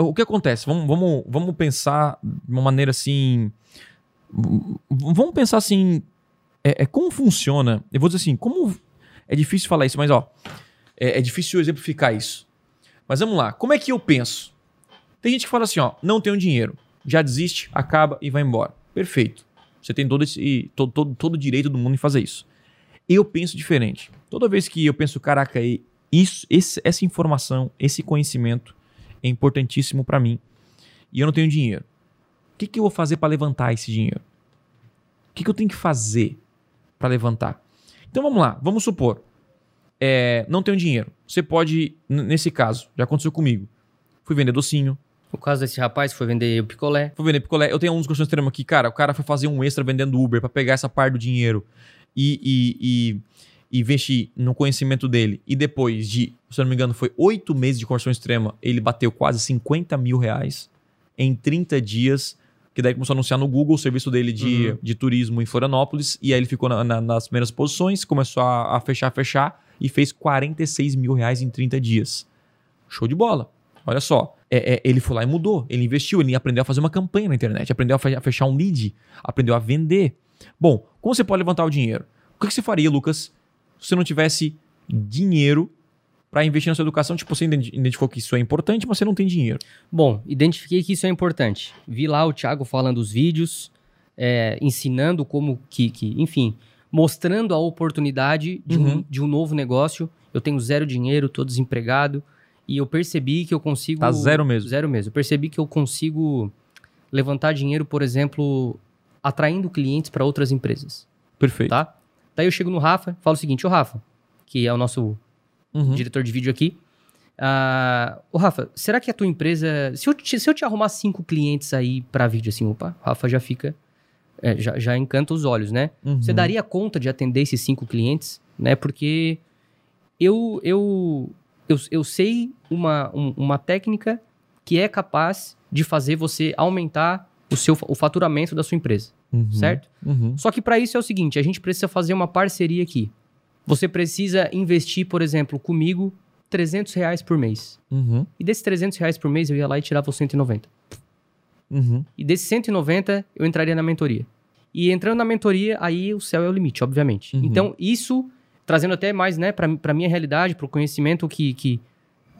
o que acontece? Vamos, vamos, vamos pensar de uma maneira assim. Vamos pensar assim. É, é como funciona. Eu vou dizer assim, como. É difícil falar isso, mas ó. É, é difícil exemplificar isso. Mas vamos lá. Como é que eu penso? Tem gente que fala assim, ó, não tenho dinheiro. Já desiste, acaba e vai embora. Perfeito. Você tem todo esse todo, todo, todo o direito do mundo em fazer isso. Eu penso diferente. Toda vez que eu penso, caraca, e- isso, esse- essa informação, esse conhecimento é importantíssimo para mim e eu não tenho dinheiro. O que, que eu vou fazer para levantar esse dinheiro? O que, que eu tenho que fazer para levantar? Então vamos lá, vamos supor, é, não tenho dinheiro. Você pode, nesse caso, já aconteceu comigo. Fui vender docinho, O caso desse rapaz foi vender o picolé. Fui vender picolé. Eu tenho uns questões extremos aqui, cara. O cara foi fazer um extra vendendo Uber pra pegar essa parte do dinheiro e, e, e investir no conhecimento dele. E depois de, se eu não me engano, foi oito meses de conversão extrema, ele bateu quase 50 mil reais em 30 dias. Que daí começou a anunciar no Google o serviço dele de, Uhum. de turismo em Florianópolis. E aí ele ficou na- na- nas primeiras posições, começou a, a fechar, fechar e fez 46 mil reais em 30 dias. Show de bola. Olha só, é, é, ele foi lá e mudou. Ele investiu, ele aprendeu a fazer uma campanha na internet, aprendeu a fe- a fechar um lead, aprendeu a vender. Bom, como você pode levantar o dinheiro? O que que você faria, Lucas, se você não tivesse dinheiro para investir na sua educação? Tipo, você identi- identificou que isso é importante, mas você não tem dinheiro. Bom, identifiquei que isso é importante. Vi lá o Thiago falando os vídeos, é, ensinando como que, que, enfim, mostrando a oportunidade de, Uhum. um, de um novo negócio. Eu tenho zero dinheiro, tô desempregado, e eu percebi que eu consigo... Tá zero mesmo. Zero mesmo. Eu percebi que eu consigo levantar dinheiro, por exemplo, atraindo clientes para outras empresas, Perfeito. tá? Daí eu chego no Rafa, falo o seguinte, ô Rafa, que é o nosso Uhum. diretor de vídeo aqui. Ah, ô Rafa, será que a tua empresa. Se eu te, se eu te arrumar cinco clientes aí pra vídeo, assim, opa, o Rafa já fica. é, já, já encanta os olhos, né? Uhum. Você daria conta de atender esses cinco clientes, né? Porque eu, eu, eu, eu sei uma, um- uma técnica que é capaz de fazer você aumentar o, seu, o faturamento da sua empresa, Uhum. certo? Uhum. Só que para isso é o seguinte, a gente precisa fazer uma parceria aqui. Você precisa investir, por exemplo, comigo, 300 reais por mês. Uhum. E desses 300 reais por mês, eu ia lá e tirava os 190. Uhum. E desses 190, eu entraria na mentoria. E entrando na mentoria, aí o céu é o limite, obviamente. Uhum. Então, isso, trazendo até mais, né, pra, pra minha realidade, pro conhecimento que, que,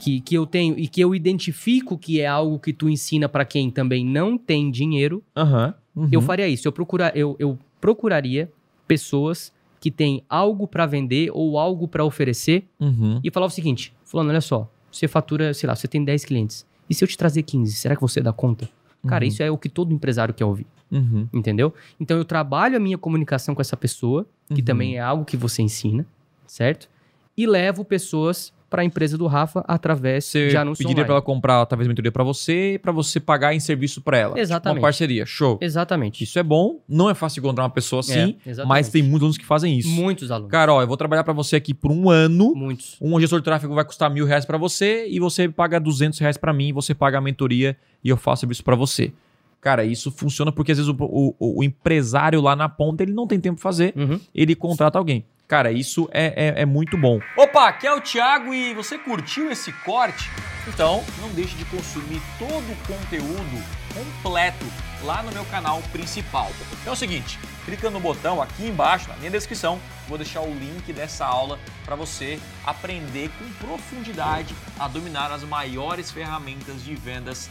que, que eu tenho e que eu identifico que é algo que tu ensina pra quem também não tem dinheiro, Aham. Uhum. eu faria isso. Eu, procura, eu, eu procuraria pessoas que têm algo pra vender ou algo pra oferecer Uhum. e falava o seguinte: Fulano, olha só, você fatura, sei lá, você tem 10 clientes. E se eu te trazer 15, será que você dá conta? Cara, Uhum. isso é o que todo empresário quer ouvir, Uhum. entendeu? Então eu trabalho a minha comunicação com essa pessoa, que Uhum. também é algo que você ensina, certo? E levo pessoas para a empresa do Rafa através Você de anúncio pediria pra ela comprar talvez mentoria pra você e pra você pagar em serviço pra ela. Tipo Exatamente. uma parceria. Show. Exatamente. Isso é bom. Não é fácil encontrar uma pessoa assim, É, mas tem muitos alunos que fazem isso. muitos alunos. Cara, ó, eu vou trabalhar pra você aqui por um ano. Muitos. Um gestor de tráfego vai custar mil reais pra você e você paga 200 reais pra mim, você paga a mentoria e eu faço serviço pra você. Cara, isso funciona porque às vezes o, o- o empresário lá na ponta ele não tem tempo pra fazer, Uhum. ele contrata alguém. Cara, isso é, é, é muito bom. Opa, aqui é o Thiago e você curtiu esse corte? Então não deixe de consumir todo o conteúdo completo lá no meu canal principal. Então é o seguinte, clica no botão aqui embaixo, na minha descrição, vou deixar o link dessa aula para você aprender com profundidade a dominar as maiores ferramentas de vendas